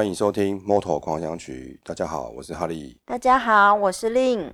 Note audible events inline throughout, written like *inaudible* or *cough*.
欢迎收听《Moto 狂想曲》。大家好，我是哈利。大家好，我是 Lin。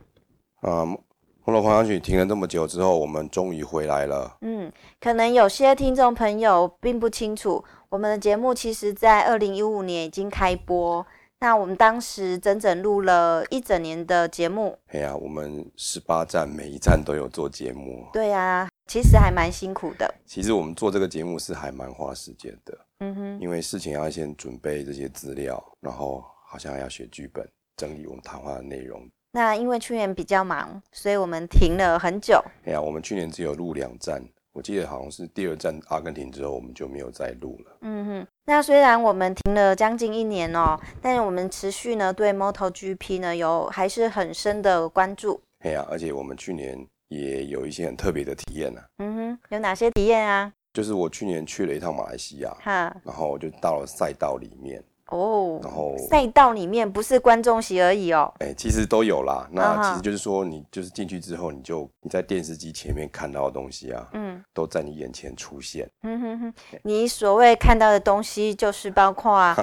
啊，《Moto 狂想曲》停了这么久之后，我们终于回来了。嗯，可能有些听众朋友并不清楚，我们的节目其实在二零一五年已经开播。那我们当时整整录了一整年的节目。哎呀，我们十八站每一站都有做节目。对呀，其实还蛮辛苦的。其实我们做这个节目是还蛮花时间的。嗯哼，因为事情要先准备这些资料，然后好像要写剧本，整理我们谈话的内容。那因为去年比较忙，所以我们停了很久。哎呀，我们去年只有录两站，我记得好像是第二站阿根廷之后，我们就没有再录了。嗯哼，那虽然我们停了将近一年哦，但是我们持续呢对 MotoGP 呢有还是很深的关注。哎呀，而且我们去年也有一些很特别的体验呢、啊。嗯哼，有哪些体验啊？就是我去年去了一趟马来西亚，哈，然后我就到了赛道里面。哦，然后赛道里面不是观众席而已哦，哎、欸，其实都有啦。那其实就是说，你就是进去之后，你就你在电视机前面看到的东西啊，嗯，都在你眼前出现。嗯哼哼，你所谓看到的东西，就是包括啊，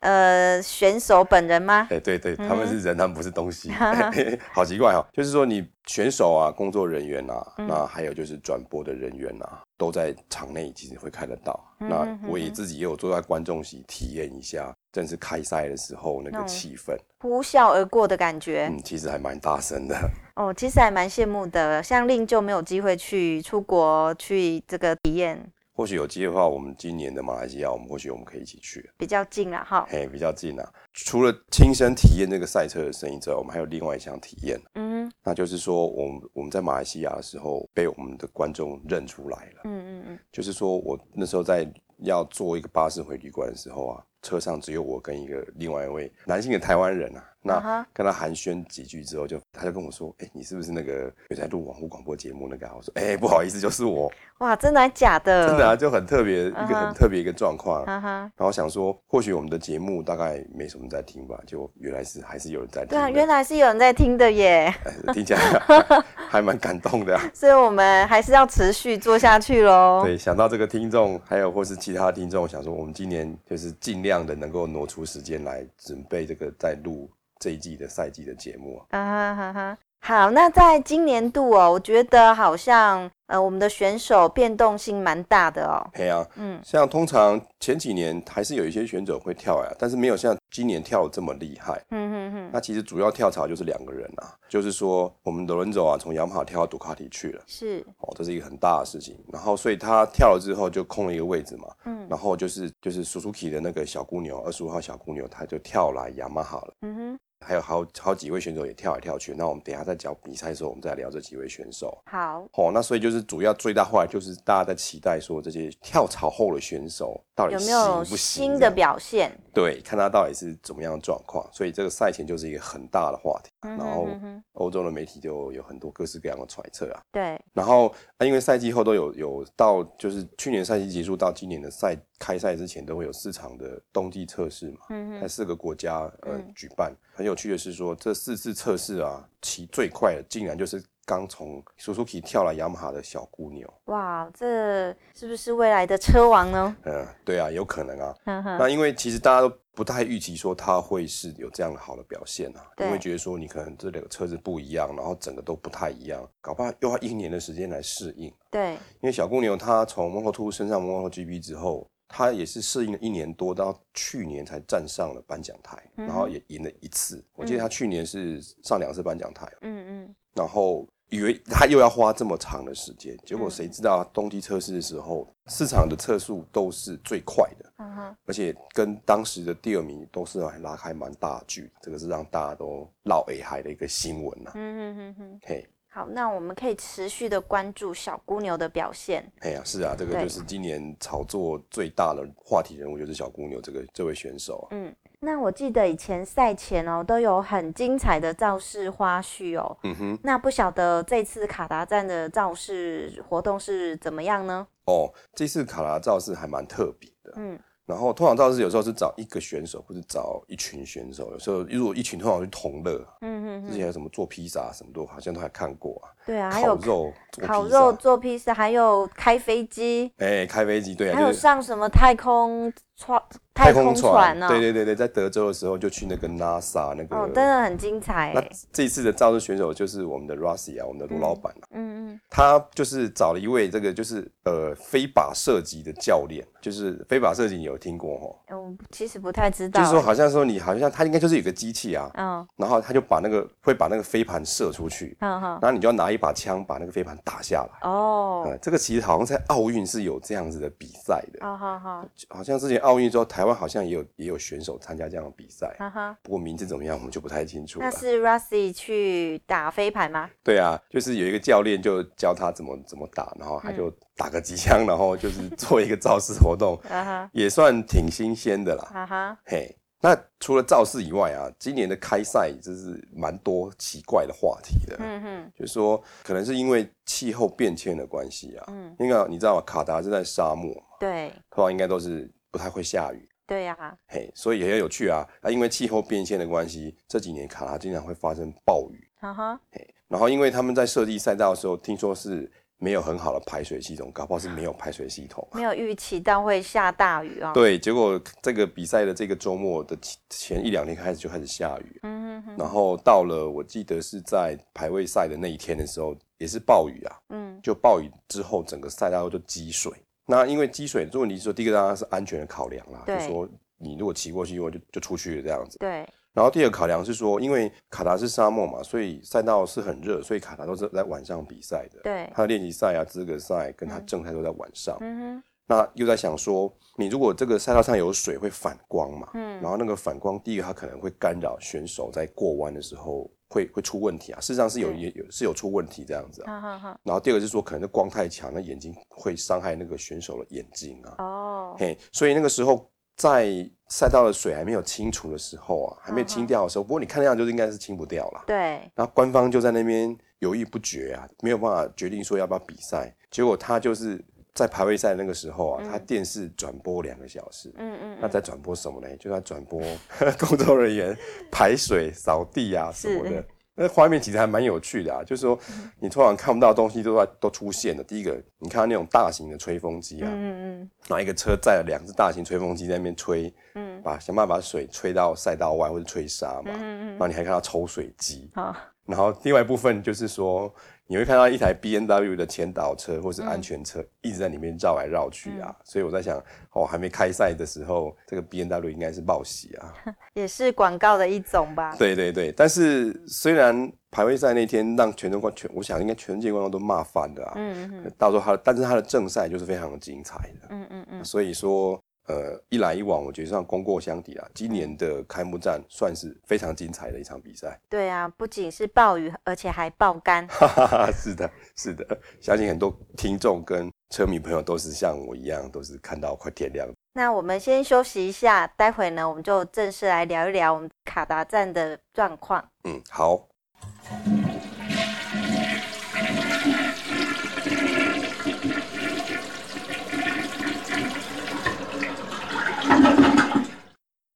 呃，选手本人吗？哎、欸，对对，他们是人，他们不是东西，*laughs* 好奇怪哦。就是说，你选手啊，工作人员啊，嗯、那还有就是转播的人员啊，都在场内，其实会看得到。那我也自己也有坐在观众席体验一下。正式开赛的时候，那个气氛呼啸而过的感觉，嗯，其实还蛮大声的。哦，其实还蛮羡慕的。像令就没有机会去出国去这个体验。或许有机会的话，我们今年的马来西亚，我们或许我们可以一起去，比较近了哈。哎，比较近啊。除了亲身体验这个赛车的声音之外，我们还有另外一项体验。嗯哼，那就是说，我们我们在马来西亚的时候被我们的观众认出来了。嗯嗯嗯，就是说我那时候在要坐一个巴士回旅馆的时候啊。车上只有我跟一个另外一位男性的台湾人啊，那跟他寒暄几句之后就，就他就跟我说：“哎、欸，你是不是那个有在录网络广播节目那个？”我说：“哎、欸，不好意思，就是我。”哇，真的还假的？真的啊，就很特别，一个很特别一个状况。然后想说，或许我们的节目大概没什么在听吧，就原来是还是有人在听。对啊，原来是有人在听的耶，欸、*laughs* 听起来 *laughs* 还蛮感动的、啊。所以我们还是要持续做下去喽。对，想到这个听众，还有或是其他听众，想说我们今年就是尽量的能够挪。出时间来准备这个在录这一季的赛季的节目啊哈哈哈。好，那在今年度哦，我觉得好像呃，我们的选手变动性蛮大的哦。对啊，嗯，像通常前几年还是有一些选手会跳呀，但是没有像今年跳的这么厉害。嗯哼哼。那其实主要跳槽就是两个人啊，就是说我们的伦佐啊，从雅马哈跳到杜卡迪去了。是。哦，这是一个很大的事情。然后，所以他跳了之后就空了一个位置嘛。嗯。然后就是就是 Suzuki 的那个小姑牛，二十五号小姑牛，他就跳来雅马哈了。嗯哼。还有好好几位选手也跳来跳去，那我们等一下在讲比赛的时候，我们再聊这几位选手。好，哦，那所以就是主要最大后来就是大家在期待说这些跳槽后的选手到底有没有新的表现？对，看他到底是怎么样的状况。所以这个赛前就是一个很大的话题，嗯、哼哼哼然后欧洲的媒体就有很多各式各样的揣测啊。对，然后啊，因为赛季后都有有到，就是去年赛季结束到今年的赛开赛之前，都会有四场的冬季测试嘛，嗯、哼在四个国家呃、嗯、举办。很有趣的是说，这四次测试啊，其最快的竟然就是刚从 Suzuki 跳来雅马哈的小姑牛。哇，这是不是未来的车王呢？嗯，对啊，有可能啊。那因为其实大家都不太预期说他会是有这样的好的表现啊，对因为觉得说你可能这两个车子不一样，然后整个都不太一样，搞不好又要一年的时间来适应。对，因为小姑牛她从 Moto2 升上 MotoGP 之后。他也是适应了一年多，到去年才站上了颁奖台，嗯、然后也赢了一次。我记得他去年是上两次颁奖台，嗯嗯，然后以为他又要花这么长的时间，结果谁知道冬季测试的时候，市场的测速都是最快的，嗯，而且跟当时的第二名都是还拉开蛮大距，这个是让大家都闹 A 海的一个新闻呐、啊，嗯哼哼哼，嘿。好，那我们可以持续的关注小姑牛的表现。哎呀，是啊，这个就是今年炒作最大的话题人物，就是小姑牛这个这位选手。嗯，那我记得以前赛前哦，都有很精彩的造势花絮哦。嗯哼，那不晓得这次卡达站的造势活动是怎么样呢？哦，这次卡达造势还蛮特别的。嗯。然后通常造势有时候是找一个选手，或者找一群选手。有时候如果一群通常是同乐。嗯嗯。之前有什么做披萨什么都好像都还看过啊。对啊，还有烤肉、烤肉做披萨，还有开飞机。哎，开飞机对啊。还有上什么太空船太空船呢、喔？对对对对，在德州的时候就去那个 NASA 那个，哦，真的很精彩。那这一次的造势选手就是我们的 Rossi 啊，我们的卢老板啊，嗯嗯，他就是找了一位这个就是呃飞靶射击的教练，就是飞靶射击你有听过哈？嗯，其实不太知道。就是说好像说你好像他应该就是有个机器啊，嗯，然后他就把那个会把那个飞盘射出去，嗯哼，然后你就要拿一把枪把那个飞盘打下来。哦，嗯，这个其实好像在奥运是有这样子的比赛的。哦好好，好像之前奥运之后，台湾好像也有也有选手参加这样的比赛。哈哈，不过名字怎么样，我们就不太清楚了。那是 Rusty 去打飞盘吗？对啊，就是有一个教练就教他怎么怎么打，然后他就打个几枪，然后就是做一个造势活动，*laughs* 也算挺新鲜的啦。哈哈，嘿，那除了造势以外啊，今年的开赛就是蛮多奇怪的话题的。嗯哼，就是说可能是因为气候变迁的关系啊。嗯，因为你知道吗？卡达是在沙漠嘛，对，通常应该都是不太会下雨。对呀、啊，嘿，所以也很有趣啊。啊，因为气候变迁的关系，这几年卡拉经常会发生暴雨。哈哈，嘿，然后因为他们在设计赛道的时候，听说是没有很好的排水系统，搞不好是没有排水系统，没有预期到会下大雨啊、哦。对，结果这个比赛的这个周末的前一两天开始就开始下雨。嗯哼哼。然后到了我记得是在排位赛的那一天的时候，也是暴雨啊。嗯。就暴雨之后，整个赛道就积水。那因为积水的问题，说第一个当然是安全的考量啦，就说。你如果骑过去，我就就出去了这样子。对。然后第二个考量是说，因为卡达是沙漠嘛，所以赛道是很热，所以卡达都是在晚上比赛的。对。他的练习赛啊、资格赛跟他正赛都在晚上。嗯哼。那又在想说，你如果这个赛道上有水会反光嘛？嗯。然后那个反光，第一个它可能会干扰选手在过弯的时候会会出问题啊。事实上是有也有是有出问题这样子啊。然后第二个是说，可能是光太强，那眼睛会伤害那个选手的眼睛啊。哦。嘿，所以那个时候。在赛道的水还没有清除的时候啊，还没有清掉的时候，uh. 不过你看那样就是应该是清不掉了。对。然后官方就在那边犹豫不决啊，没有办法决定说要不要比赛。结果他就是在排位赛那个时候啊，嗯、他电视转播两个小时。嗯嗯。那在转播什么呢？就在转播 *laughs* 工作人员排水、扫地啊什么的。那画面其实还蛮有趣的啊，就是说你突然看不到的东西都在都出现了。第一个，你看到那种大型的吹风机啊，嗯嗯，拿一个车载了两只大型吹风机在那边吹，嗯，把想办法把水吹到赛道外或者吹沙嘛，嗯嗯，然后你还看到抽水机，好，然后另外一部分就是说。你会看到一台 B N W 的前导车或是安全车一直在里面绕来绕去啊、嗯，所以我在想，哦，还没开赛的时候，这个 B N W 应该是报喜啊，也是广告的一种吧？对对对，但是虽然排位赛那天让全中国全，我想应该全世界观众都骂翻了啊，嗯嗯，到时候他，但是他的正赛就是非常的精彩的，嗯嗯嗯，所以说。呃，一来一往，我觉得算功过相抵啊。今年的开幕战算是非常精彩的一场比赛。对啊，不仅是暴雨，而且还爆肝。*laughs* 是的，是的，相信很多听众跟车迷朋友都是像我一样，都是看到快天亮。那我们先休息一下，待会呢，我们就正式来聊一聊我们卡达站的状况。嗯，好。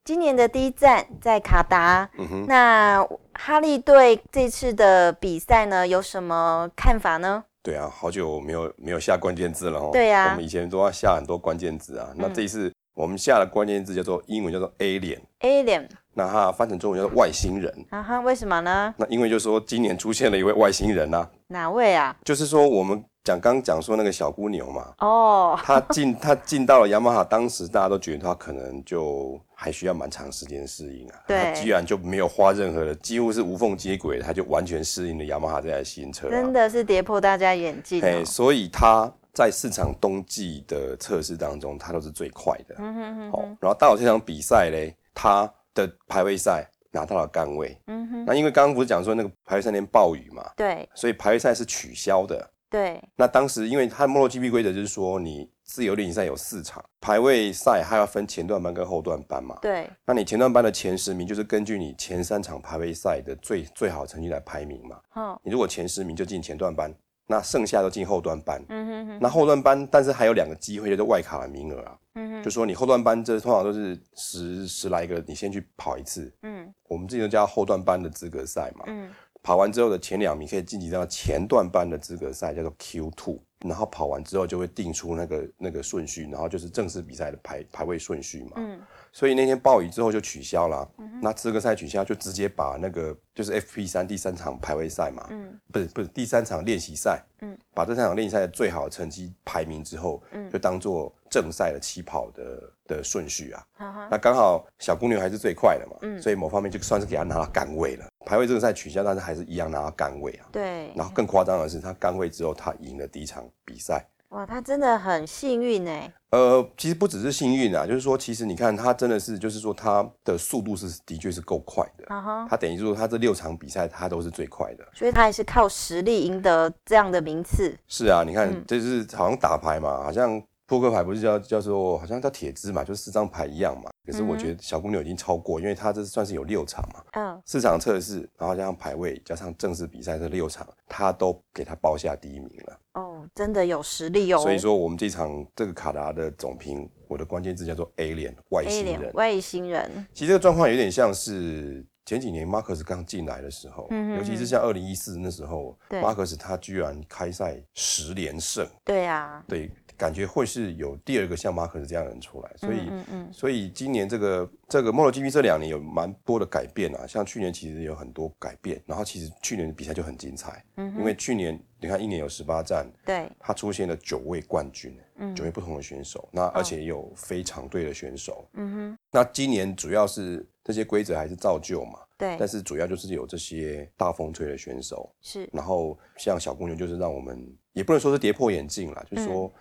今年的第一站在卡达，嗯哼，那哈利对这次的比赛呢有什么看法呢？对啊，好久没有没有下关键字了哦。对呀，我们以前都要下很多关键字啊，那这一次我们下的关键字叫做英文叫做 alien。alien，那它翻成中文叫做外星人。啊哈，为什么呢？那因为就是说今年出现了一位外星人啊。哪位啊？就是说我们。讲刚讲说那个小姑牛嘛，哦、oh. 他进他进到了雅马哈，当时大家都觉得他可能就还需要蛮长时间适应啊。对，他居然就没有花任何的，几乎是无缝接轨，他就完全适应了雅马哈这台新车，啊，真的是跌破大家眼镜，哦。哎，所以他在市场冬季的测试当中，他都是最快的。嗯哼哼，哼。好，然后到了这场比赛嘞，他的排位赛拿到了杆位。嗯哼。那因为刚刚不是讲说那个排位赛那天暴雨嘛？对。所以排位赛是取消的。对，那当时因为它 MotoGP 规则就是说，你自由练习赛有四场排位赛，它要分前段班跟后段班嘛。对，那你前段班的前十名就是根据你前三场排位赛的最最好成绩来排名嘛。哦，你如果前十名就进前段班，那剩下都进后段班。嗯哼哼。那后段班，但是还有两个机会，就是外卡的名额啊。嗯哼。就说你后段班这通常都是十十来个，你先去跑一次。嗯。我们之前都叫后段班的资格赛嘛。嗯。跑完之后的前两名可以晋级到前段班的资格赛，叫做 Q Two。然后跑完之后就会定出那个那个顺序，然后就是正式比赛的排排位顺序嘛。嗯。所以那天暴雨之后就取消了，嗯、那资格赛取消就直接把那个就是 FP 三第三场排位赛嘛，嗯，不是不是第三场练习赛，嗯，把这三场练习赛的最好的成绩排名之后，嗯，就当做正赛的起跑的的顺序啊，嗯、哼那刚好小姑娘还是最快的嘛，嗯，所以某方面就算是给她拿到杆位了。排位这个赛取消，但是还是一样拿到杆位啊，对。然后更夸张的是，他杆位之后他赢了第一场比赛。哇，他真的很幸运哎。呃，其实不只是幸运啊，就是说，其实你看他真的是，就是说他的速度是的确是够快的。Uh huh. 他等于说他这六场比赛他都是最快的，所以他也是靠实力赢得这样的名次。是啊，你看，这、就是好像打牌嘛，好像扑克牌不是叫叫做好像叫铁支嘛，就是四张牌一样嘛。可是我觉得小姑娘已经超过，因为他这算是有六场嘛，嗯，四场测试，然后加上排位，加上正式比赛这六场，他都给他包下第一名了。哦，真的有实力哦。所以说，我们这场这个卡达的总评，我的关键字叫做 Alien 外星人。外星人。其实这个状况有点像是前几年马克斯刚进来的时候，嗯、尤其是像二零一四那时候，马克斯他居然开赛十连胜。对啊。对。感觉会是有第二个像马可斯这样的人出来，所以，嗯嗯。嗯所以今年这个这个 MotoGP 这两年有蛮多的改变啊，像去年其实有很多改变，然后其实去年的比赛就很精彩，嗯，因为去年你看一年有十八站，对，他出现了九位冠军，嗯，九位不同的选手，那而且也有非常队的选手，嗯哼，那今年主要是这些规则还是照旧嘛，对，但是主要就是有这些大风吹的选手，是，然后像小公牛就是让我们也不能说是跌破眼镜啦，就是说。嗯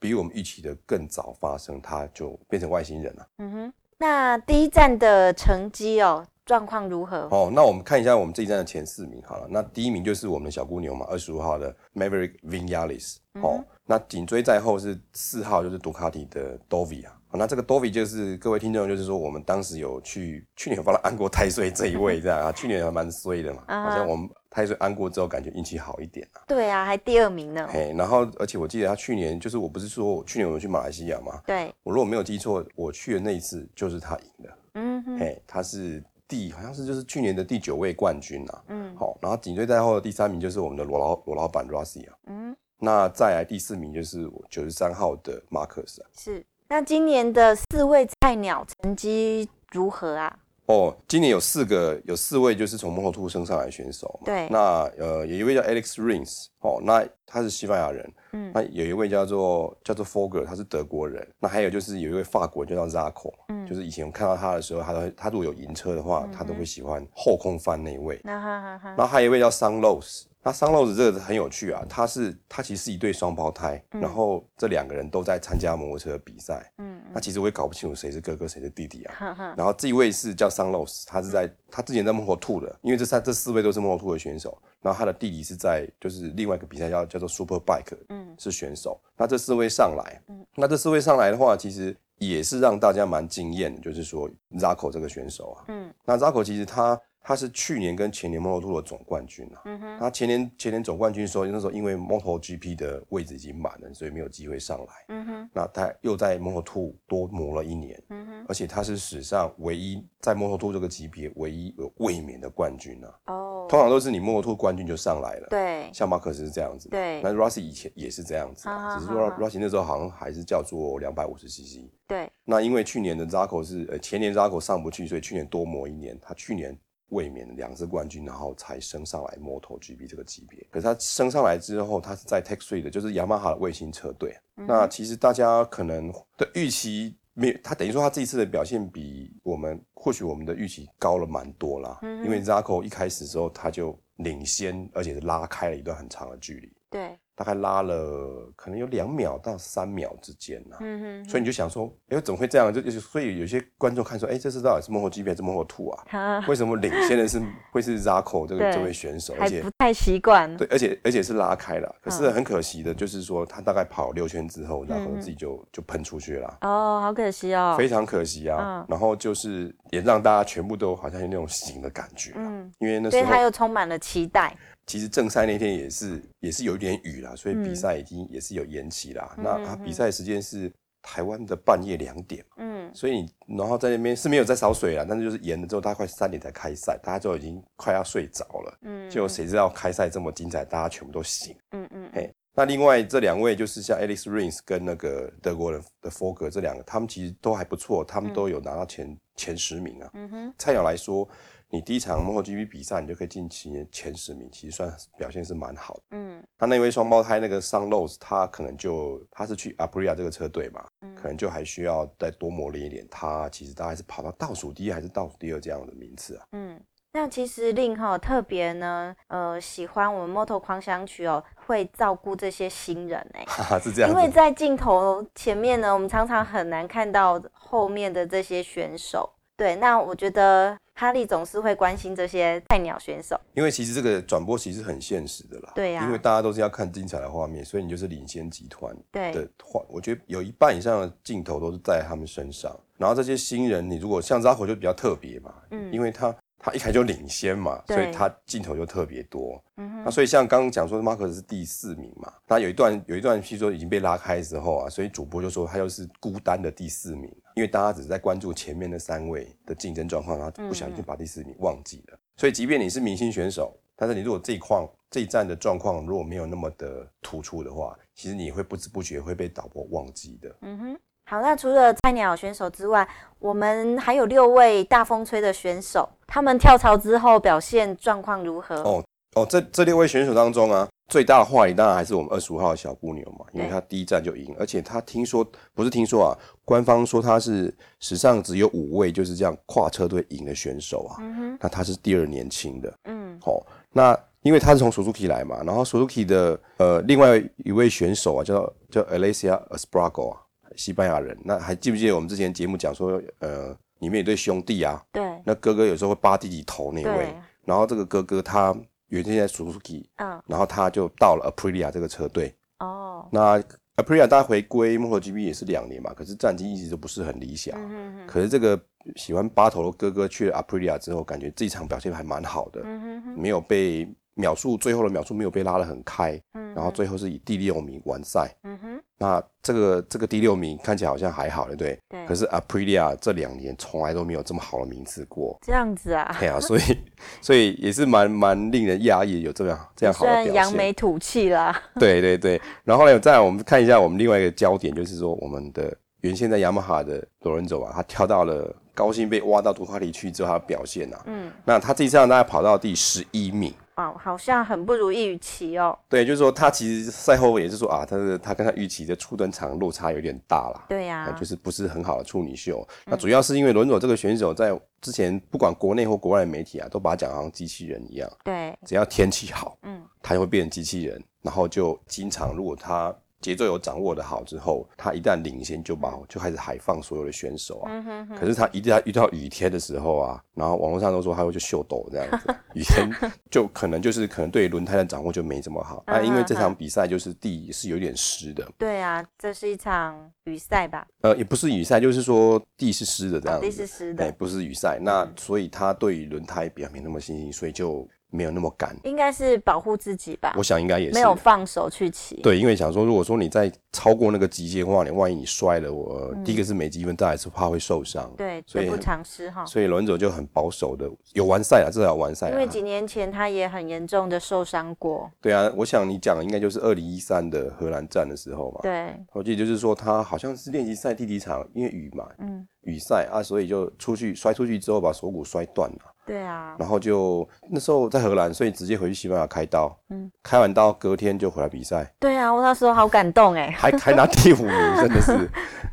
比我们预期的更早发生，它就变成外星人了。嗯哼，那第一站的成绩哦，状况如何？哦，那我们看一下我们这一站的前四名好了。那第一名就是我们的小姑牛嘛，二十五号的 Maverick Vinales。嗯、哦，那紧追在后是四号，就是杜卡迪的 Dovi 啊。那这个 Dovi 就是各位听众，就是说我们当时有去去年有帮他安过太岁这一位这样啊，去年还蛮衰的嘛，好像我们。太岁安过之后，感觉运气好一点啊。对啊，还第二名呢。嘿，然后而且我记得他去年就是，我不是说我去年我们去马来西亚嘛？对。我如果没有记错，我去的那一次就是他赢的。嗯哼。嘿，他是第好像是就是去年的第九位冠军啊。嗯。好，然后紧追在后的第三名就是我们的罗老罗老板 Rossi 啊。嗯。那再来第四名就是九十三号的 Marcus 啊。是。那今年的四位菜鸟成绩如何啊？哦，今年有四个，有四位就是从 Moto2 升上来的选手。对，那呃，有一位叫 Alex Rins，哦，那他是西班牙人。嗯，那有一位叫做叫做 Fogger，他是德国人。那还有就是有一位法国人，就叫 Zarco。嗯，就是以前我看到他的时候，他都他如果有赢车的话，嗯、他都会喜欢后空翻那一位。那哈哈哈。然后还有一位叫 Sunlose。那 Sunlose 这个很有趣啊，他是他其实是一对双胞胎，嗯、然后这两个人都在参加摩托车比赛。嗯，那其实我也搞不清楚谁是哥哥谁是弟弟啊。然后这一位是叫 Sunlose，他是在、嗯、他之前在 Moto2 的，因为这三这四位都是 Moto2 的选手。然后他的弟弟是在就是另外一个比赛叫叫做 Superbike，嗯，是选手。那这四位上来，嗯，那这四位上来的话，其实也是让大家蛮惊艳的，就是说 Zarco 这个选手啊，嗯，那 Zarco 其实他。他是去年跟前年 Moto2 的总冠军啊。嗯哼。他前年前年总冠军的时候，那时候因为 MotoGP 的位置已经满了，所以没有机会上来。嗯哼。那他又在 Moto2 多磨了一年。嗯哼。而且他是史上唯一在 Moto2 这个级别唯一有卫冕的冠军啊。哦。通常都是你 Moto2 冠军就上来了。对。像马克斯是这样子。对。那 Rossi 以前也是这样子啊，只是说 Rossi 那时候好像还是叫做两百五十 CC。对。那因为去年的 Zarco 是呃前年 Zarco 上不去，所以去年多磨一年。他去年。卫冕两次冠军，然后才升上来 MotoGP 这个级别。可是他升上来之后，他是在 Tech Three 的，就是雅马哈的卫星车队。嗯、那其实大家可能的预期没有，他等于说他这一次的表现比我们或许我们的预期高了蛮多啦。嗯、因为 Zarco 一开始的时候他就领先，而且是拉开了一段很长的距离。对。大概拉了可能有两秒到三秒之间呐，嗯哼，所以你就想说，哎，怎么会这样？就所以有些观众看说，哎，这是到底是 MotoGP 还是 Moto2 啊？*laughs* 为什么领先的是会是 Zarco 这个这位选手？而且不太习惯。对，而且而且是拉开了，可是很可惜的就是说，他大概跑六圈之后，然后自己就就喷出去了。哦，好可惜哦，非常可惜啊。然后就是也让大家全部都好像有那种醒的感觉，嗯，因为那时候他又充满了期待。其实正赛那天也是也是有一点雨啦，所以比赛已经也是有延期啦。嗯、那他比赛时间是台湾的半夜两点，嗯，所以你然后在那边是没有在烧水啦，但是就是延了之后，大概快三点才开赛，大家就已经快要睡着了，嗯，就谁知道开赛这么精彩，大家全部都醒，嗯嗯，嘿，那另外这两位就是像 Alex Rins 跟那个德国人的 Folger 这两个，他们其实都还不错，他们都有拿到前、嗯、前十名啊，嗯哼，菜鸟来说。你第一场 MotoGP 比赛，你就可以进前前十名，其实算表现是蛮好的。嗯，他那位双胞胎那个 Son Lowes，他可能就他是去 Aprilia 这个车队嘛，嗯，可能就还需要再多磨练一点。他其实大概是跑到倒数第一还是倒数第二这样的名次啊。嗯，那其实令哈特别呢，呃，喜欢我们 Moto 狂想曲哦，会照顾这些新人 *laughs* 哎，是这样，因为在镜头前面呢，我们常常很难看到后面的这些选手。对，那我觉得哈利总是会关心这些菜鸟选手，因为其实这个转播其实很现实的啦。对呀、啊，因为大家都是要看精彩的画面，所以你就是领先集团的话，我觉得有一半以上的镜头都是在他们身上。然后这些新人，你如果像扎口就比较特别嘛，嗯，因为他。他一开就领先嘛，所以他镜头就特别多。嗯，那所以像刚刚讲说，马可斯是第四名嘛，他有一段有一段，譬如说已经被拉开之后啊，所以主播就说他又是孤单的第四名，因为大家只是在关注前面那三位的竞争状况，然后不小心就把第四名忘记了。所以即便你是明星选手，但是你如果这一况这一站的状况如果没有那么的突出的话，其实你会不知不觉会被导播忘记的。嗯哼。好，那除了菜鸟选手之外，我们还有六位大风吹的选手，他们跳槽之后表现状况如何？哦哦，这这六位选手当中啊，最大的话题当然还是我们二十五号的小姑牛嘛，因为他第一站就赢，而且他听说不是听说啊，官方说他是史上只有五位就是这样跨车队赢的选手啊，嗯哼，那他是第二年轻的，嗯，好、哦，那因为他是从 Suzuki 来嘛，然后 Suzuki 的呃另外一位选手啊，叫叫 Aleix Espargaro 啊。西班牙人，那还记不记得我们之前节目讲说，呃，里面有对兄弟啊，对，那哥哥有时候会扒弟弟头那位，然后这个哥哥他原先在 Suzuki，嗯，然后他就到了 Aprilia 这个车队，哦，那 Aprilia 大家回归 MotoGP 也是两年嘛，可是战绩一直都不是很理想，嗯可是这个喜欢八头的哥哥去了 Aprilia 之后，感觉这一场表现还蛮好的，嗯没有被秒数最后的秒数没有被拉得很开，嗯，然后最后是以第六名完赛，嗯哼。那这个这个第六名看起来好像还好，对不对？对。可是 Aprilia 这两年从来都没有这么好的名次过。这样子啊？*laughs* 对啊，所以 *laughs* 所以也是蛮蛮令人讶异，有这样这样好的表现。扬眉吐气啦。*laughs* 对对对。然后呢，再来我们看一下我们另外一个焦点，就是说我们的原先在雅马哈的罗伦佐啊，他跳到了高兴被挖到杜卡迪去之后，他的表现啊，嗯，那他这一场大家跑到第十一名。好像很不如预期哦。对，就是说他其实赛后也是说啊，他的他跟他预期的初登场落差有点大了。对呀、啊，就是不是很好的处女秀。嗯、那主要是因为伦佐这个选手在之前不管国内或国外的媒体啊，都把他讲好像机器人一样。对，只要天气好，嗯，他就会变成机器人，然后就经常如果他。节奏有掌握的好之后，他一旦领先就把就开始海放所有的选手啊。嗯、哼哼，可是他一旦遇到雨天的时候啊，然后网络上都说他会去秀抖这样子，*laughs* 雨天就可能就是可能对轮胎的掌握就没这么好。啊、因为这场比赛就是地是有点湿的。对啊，这是一场雨赛吧？呃，也不是雨赛，就是说地是湿的这样子。哦、地是湿的，不是雨赛。那所以他对于轮胎比较没那么信心，所以就。没有那么赶，应该是保护自己吧。我想应该也是没有放手去骑。对，因为想说，如果说你再超过那个极限的话，你万一你摔了，我、嗯、第一个是没积分，再来是怕会受伤。对，所以不偿失哈。所以轮走就很保守的，有完赛啊，至少有完赛。因为几年前他也很严重的受伤过。对啊，我想你讲的应该就是二零一三的荷兰站的时候嘛。对，我记得就是说他好像是练习赛第几场，因为雨嘛，嗯，雨赛啊，所以就出去摔出去之后把锁骨摔断了。对啊，然后就那时候在荷兰，所以直接回去西班牙开刀。嗯，开完刀隔天就回来比赛。对啊，我那时候好感动哎，还还拿第五名，*laughs* 真的是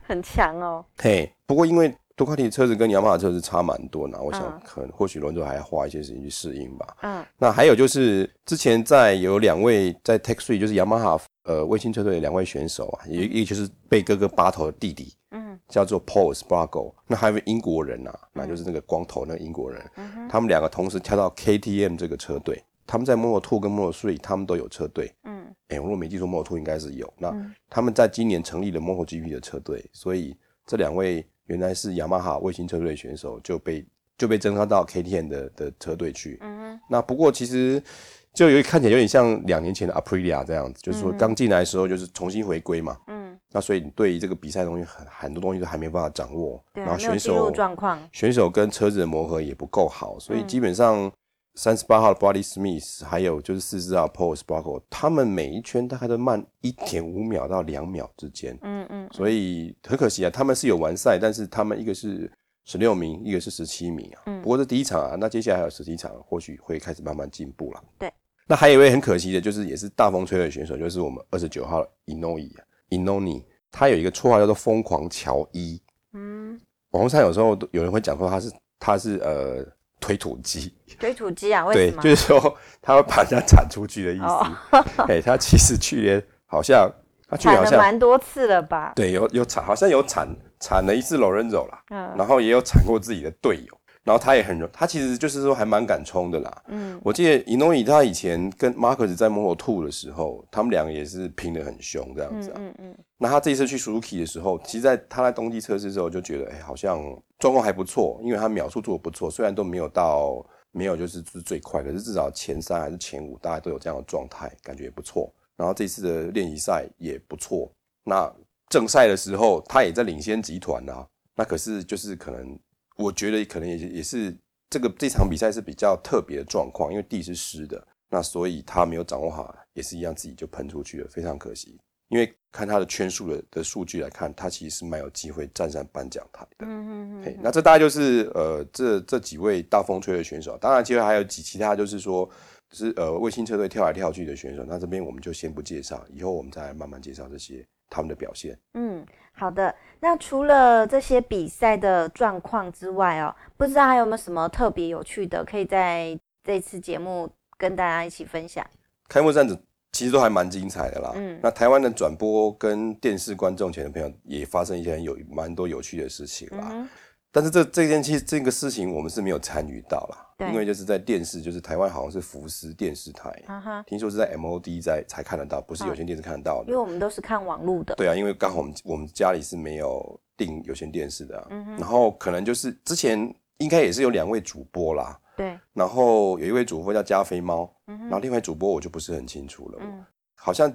很强哦。嘿，不过因为杜卡迪的车子跟雅马哈车子差蛮多呢，我想可能或许伦佐还要花一些时间去适应吧。嗯，那还有就是之前在有两位在 Tech Three 就是雅马哈呃卫星车队的两位选手啊，一一个就是被哥哥扒头的弟弟。嗯，叫做 Pol Espargaro，那还有英国人呐、啊，那就是那个光头那个英国人，嗯、他们两个同时跳到 KTM 这个车队，他们在 Moto2 跟 Moto Three 他们都有车队，嗯，哎、欸，我如果没记错，Moto2 应该是有，那他们在今年成立了 MotoGP 的车队，所以这两位原来是雅马哈卫星车队的选手就被就被征召到 KTM 的的车队去，嗯，那不过其实就有看起来有点像两年前的 Aprilia 这样子，就是说刚进来的时候就是重新回归嘛，嗯。那所以你对于这个比赛东西很很多东西都还没办法掌握，对啊、然后选手状况，选手跟车子的磨合也不够好，所以基本上三十八号的 Bradley Smith 还有就是四十号 Paul Espargaro 他们每一圈大概都慢一点五秒到两秒之间，嗯嗯，所以很可惜啊，他们是有完赛，但是他们一个是十六名，一个是十七名啊，嗯，不过这第一场啊，那接下来还有十七场，或许会开始慢慢进步了，对。那还有一位很可惜的，就是也是大风吹的选手，就是我们二十九号 Iannone 他有一个绰号叫做“疯狂乔伊”。嗯，网络上有时候有人会讲说他是他是呃推土机，*laughs* 推土机啊？为什么？对，就是说他会把人家铲出去的意思。哎、哦，他其实去年好像他去年好像蛮多次了吧？对，有有铲，好像有铲铲了一次 Lorenzo 啦，嗯，然后也有铲过自己的队友。然后他也很，他其实就是说还蛮敢冲的啦。嗯，我记得伊诺伊他以前跟马克斯在 Moto2 的时候，他们两个也是拼得很凶这样子啊。嗯嗯，嗯。那他这一次去 Suzuki 的时候，其实在他在冬季测试的时候就觉得，哎，好像状况还不错，因为他秒数做的不错，虽然都没有到没有就是是最快，可是至少前三还是前五，大家都有这样的状态，感觉也不错。然后这次的练习赛也不错。那正赛的时候，他也在领先集团啊。那可是就是可能。我觉得可能也也是这个这场比赛是比较特别的状况，因为地是湿的，那所以他没有掌握好，也是一样自己就喷出去了，非常可惜。因为看他的圈数的的数据来看，他其实是蛮有机会站上颁奖台的。嗯嗯嗯。那这大概就是呃这这几位大风吹的选手，当然其实还有几其他就是说，是呃卫星车队跳来跳去的选手，那这边我们就先不介绍，以后我们再来慢慢介绍这些他们的表现。嗯。好的，那除了这些比赛的状况之外哦，不知道还有没有什么特别有趣的，可以在这次节目跟大家一起分享。开幕战其实都还蛮精彩的啦。嗯，那台湾的转播跟电视观众前的朋友也发生一些有蛮多有趣的事情啦。嗯但是这这件其实这个事情我们是没有参与到啦，因为就是在电视，就是台湾好像是福斯电视台，uh-huh. 听说是在 MOD 在才看得到，不是有线电视看得到的。因为我们都是看网络的。对啊，因为刚好我们我们家里是没有订有线电视的，啊，然后可能就是之前应该也是有两位主播啦，对，然后有一位主播叫加菲猫，然后另外主播我就不是很清楚了，好像。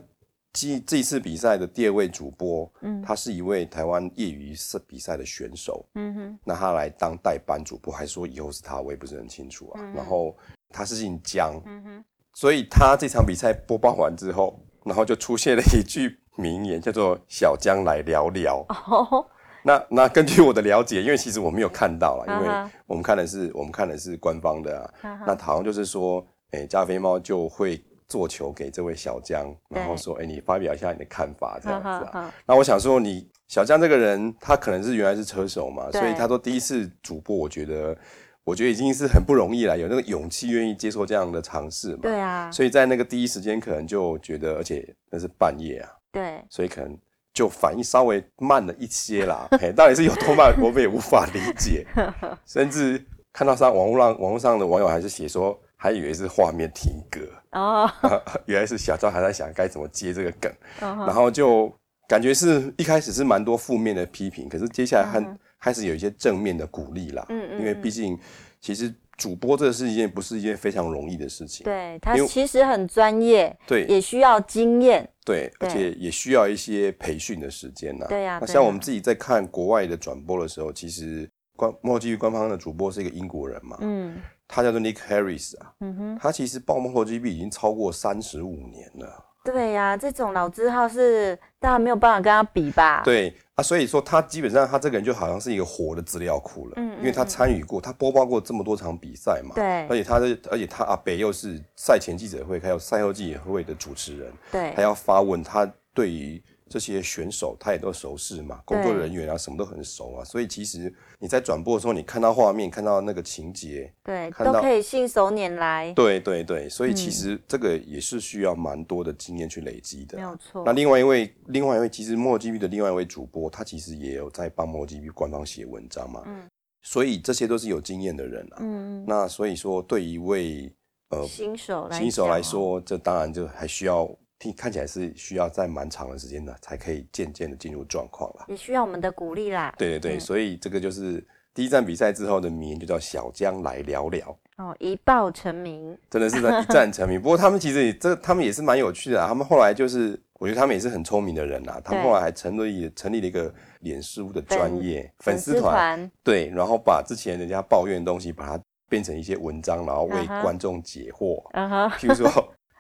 这这一次比赛的第二位主播，嗯，他是一位台湾业余赛比赛的选手，嗯哼，那他来当代班主播，还说以后是他，我也不是很清楚啊。嗯、然后他是姓江，嗯哼，所以他这场比赛播报完之后，然后就出现了一句名言，叫做“小江来聊聊”。哦，*laughs* 那那根据我的了解，因为其实我没有看到了，因为我们看的是我们看的是官方的啊，那好像就是说，哎、欸，加菲猫就会。做球给这位小江，然后说：“哎、欸，你发表一下你的看法，这样子啊。”那我想说，你小江这个人，他可能是原来是车手嘛，所以他说第一次主播，我觉得，我觉得已经是很不容易了，有那个勇气愿意接受这样的尝试嘛。对啊。所以在那个第一时间，可能就觉得，而且那是半夜啊。对。所以可能就反应稍微慢了一些啦。*laughs* 哎，到底是有多慢，我们也无法理解。*laughs* 甚至看到上网络上，网络上的网友还是写说。还以为是画面停格哦，*laughs* 原来是小赵还在想该怎么接这个梗，然后就感觉是一开始是蛮多负面的批评，可是接下来很开始有一些正面的鼓励啦。嗯嗯，因为毕竟其实主播这是一件不是一件非常容易的事情，对，他其实很专业，对，也需要经验，对，而且也需要一些培训的时间呐。对呀，那像我们自己在看国外的转播的时候，其实官莫基于官方的主播是一个英国人嘛，嗯。他叫做 Nick Harris 啊，嗯哼，他其实报 MotoGP 已经超过三十五年了。对呀、啊，这种老字号是大家没有办法跟他比吧？对啊，所以说他基本上他这个人就好像是一个活的资料库了，嗯，嗯，嗯，因为他参与过，他播报过这么多场比赛嘛，对，而且他的，而且他阿北又是赛前记者会还有赛后记者会的主持人，对，还要发问，他对于。这些选手他也都熟识嘛，工作人员啊什么都很熟啊，所以其实你在转播的时候，你看到画面，看到那个情节，对，都可以信手拈来。对对对，所以其实这个也是需要蛮多的经验去累积的。没有错。那另外一位，另外一位，其实 MotoGP 的另外一位主播，他其实也有在帮 MotoGP 官方写文章嘛。嗯。所以这些都是有经验的人啊。嗯。那所以说，对一位呃新手来新手来说，这当然就还需要。看起来是需要在蛮长的时间呢，才可以渐渐的进入状况了。也需要我们的鼓励啦。对对对、嗯，所以这个就是第一站比赛之后的名就叫小江来聊聊。哦，一报成名，真的是一战成名。*laughs* 不过他们其实也这他们也是蛮有趣的啊。他们后来就是我觉得他们也是很聪明的人呐。他们后来还成立成立了一个脸书的专业粉丝团，对，然后把之前人家抱怨的东西，把它变成一些文章，然后为观众解惑。嗯哼，譬如说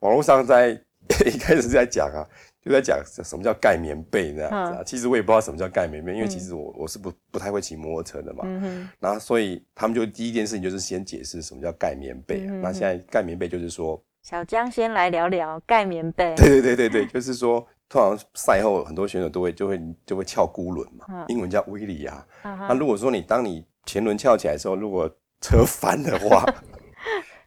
网络上在 *laughs* 一开始是在讲啊。就在讲什么叫盖棉被这样子啊，嗯、其实我也不知道什么叫盖棉被，因为其实我我是不不太会骑摩托车的嘛，然后所以他们就第一件事情就是先解释什么叫盖棉被，嗯、那现在盖棉被就是说，小江先来聊聊盖棉被，*laughs* 对对对对对，就是说通常赛后很多选手都会就会就会翘孤轮嘛，嗯、英文叫威利啊，嗯、哼。那如果说你当你前轮翘起来的时候，如果车翻的话。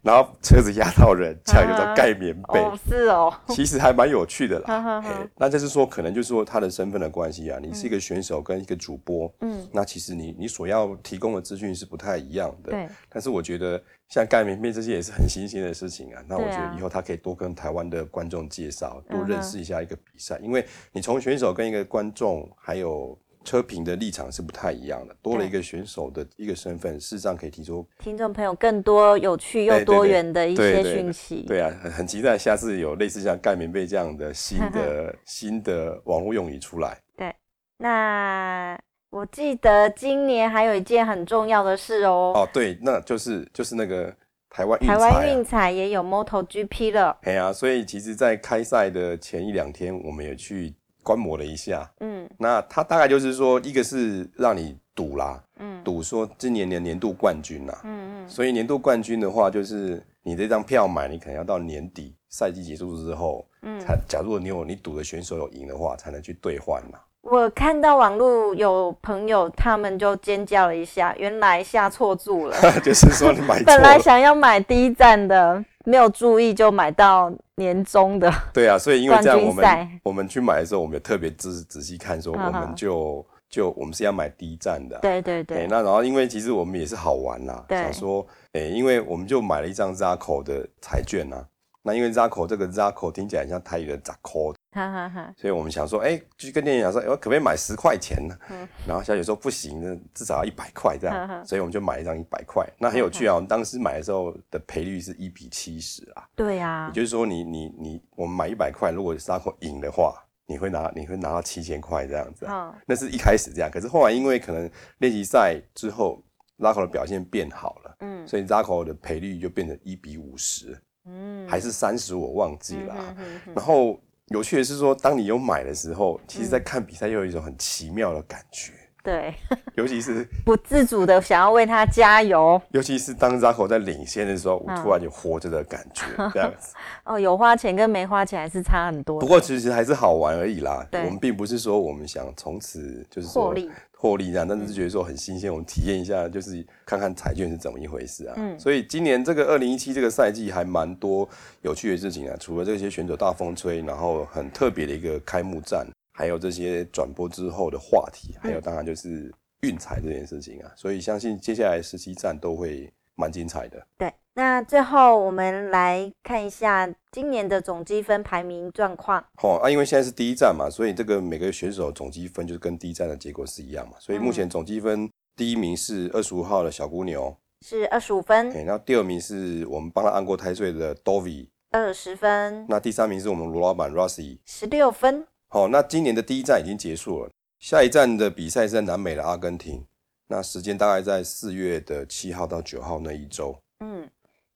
然后车子压到人，这样叫做盖棉被。哦，是哦，其实还蛮有趣的啦。*laughs* 欸、那就是说，可能就是说他的身份的关系啊，你是一个选手跟一个主播，嗯，那其实你你所要提供的资讯是不太一样的。对。但是我觉得像盖棉被这些也是很新鲜的事情啊。那我觉得以后他可以多跟台湾的观众介绍，多认识一下一个比赛，因为你从选手跟一个观众还有。车评的立场是不太一样的，多了一个选手的一个身份，事实上可以提出听众朋友更多有趣又多元的一些讯息。对啊，很很期待下次有类似像盖棉被这样的新的 *laughs* 新的网络用语出来。对，那我记得今年还有一件很重要的事哦。哦，对，那就是就是那个台湾台湾运彩也有 MotoGP 了。哎呀、啊，所以其实，在开赛的前一两天，我们也去。观摩了一下，嗯，那他大概就是说，一个是让你赌啦，嗯，赌说今年的年度冠军啦，嗯嗯，所以年度冠军的话，就是你这张票买，你可能要到年底赛季结束之后，嗯，才假如你有你赌的选手有赢的话，才能去兑换呐。我看到网络有朋友他们就尖叫了一下，原来下错注了，*laughs* 就是说你买 *laughs* 本来想要买第一站的。没有注意就买到年终的，*laughs* 对啊，所以因为这样我们我们去买的时候，我们也特别仔仔细看，说我们就就我们是要买第一站的，对对对。那然后因为其实我们也是好玩啦，对想说，哎，因为我们就买了一张 Zarco 的彩券呐，那因为 Zarco 这个 Zarco 听起来像台语的 Zarco。哈哈哈，所以我们想说，哎、欸，就跟店员讲说，我可不可以买十块钱呢？嗯、然后小姐说不行，至少要一百块这样，所以我们就买一张一百块。那很有趣啊，我们当时买的时候的赔率是一比七十啊。对呀，也就是说你，你你你，我们买一百块，如果 Zarco 赢的话，你会拿你会拿到七千块这样子。哦、那是一开始这样，可是后来因为可能练习赛之后 Zarco 的表现变好了，嗯，所以 Zarco 的赔率就变成一比五十，嗯，还是三十我忘记了，嗯、哼哼哼，然后。有趣的是说，当你有买的时候，其实，在看比赛又有一种很奇妙的感觉。对，*laughs* 尤其是不自主的想要为他加油。尤其是当 Zarco 在领先的时候，我突然有活着的感觉，嗯、*laughs* 这样子。哦，有花钱跟没花钱还是差很多。不过其实还是好玩而已啦。对我们并不是说我们想从此就是说获利获利这样，但是觉得说很新鲜，嗯、我们体验一下，就是看看彩券是怎么一回事啊。嗯。所以今年这个二零一七这个赛季还蛮多有趣的事情啊，除了这些选手大风吹，然后很特别的一个开幕战。还有这些转播之后的话题，还有当然就是运彩这件事情啊，所以相信接下来十七站都会蛮精彩的。对，那最后我们来看一下今年的总积分排名状况。好啊，因为现在是第一站嘛，所以这个每个选手总积分就是跟第一站的结果是一样嘛，所以目前总积分第一名是二十五号的小姑牛，是二十五分。然后第二名是我们帮他按过胎岁的 Dovi，二十分。那第三名是我们罗老板 Rossi，十六分。好，那今年的第一站已经结束了，下一站的比赛是在南美的阿根廷，那时间大概在四月的七号到九号那一周。嗯，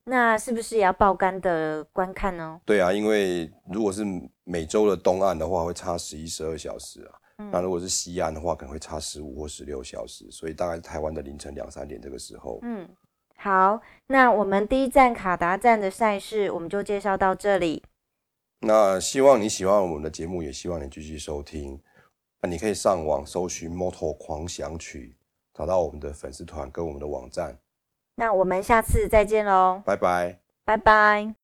那是不是也要爆肝的观看呢？对啊，因为如果是美洲的东岸的话，会差十一、十二小时啊。嗯、那如果是西岸的话，可能会差十五或十六小时，所以大概是台湾的凌晨两三点这个时候。嗯，好，那我们第一站卡达站的赛事，我们就介绍到这里。那希望你喜欢我们的节目，也希望你继续收听。那你可以上网搜寻《Moto 狂想曲》，找到我们的粉丝团跟我们的网站。那我们下次再见喽！拜拜，拜拜。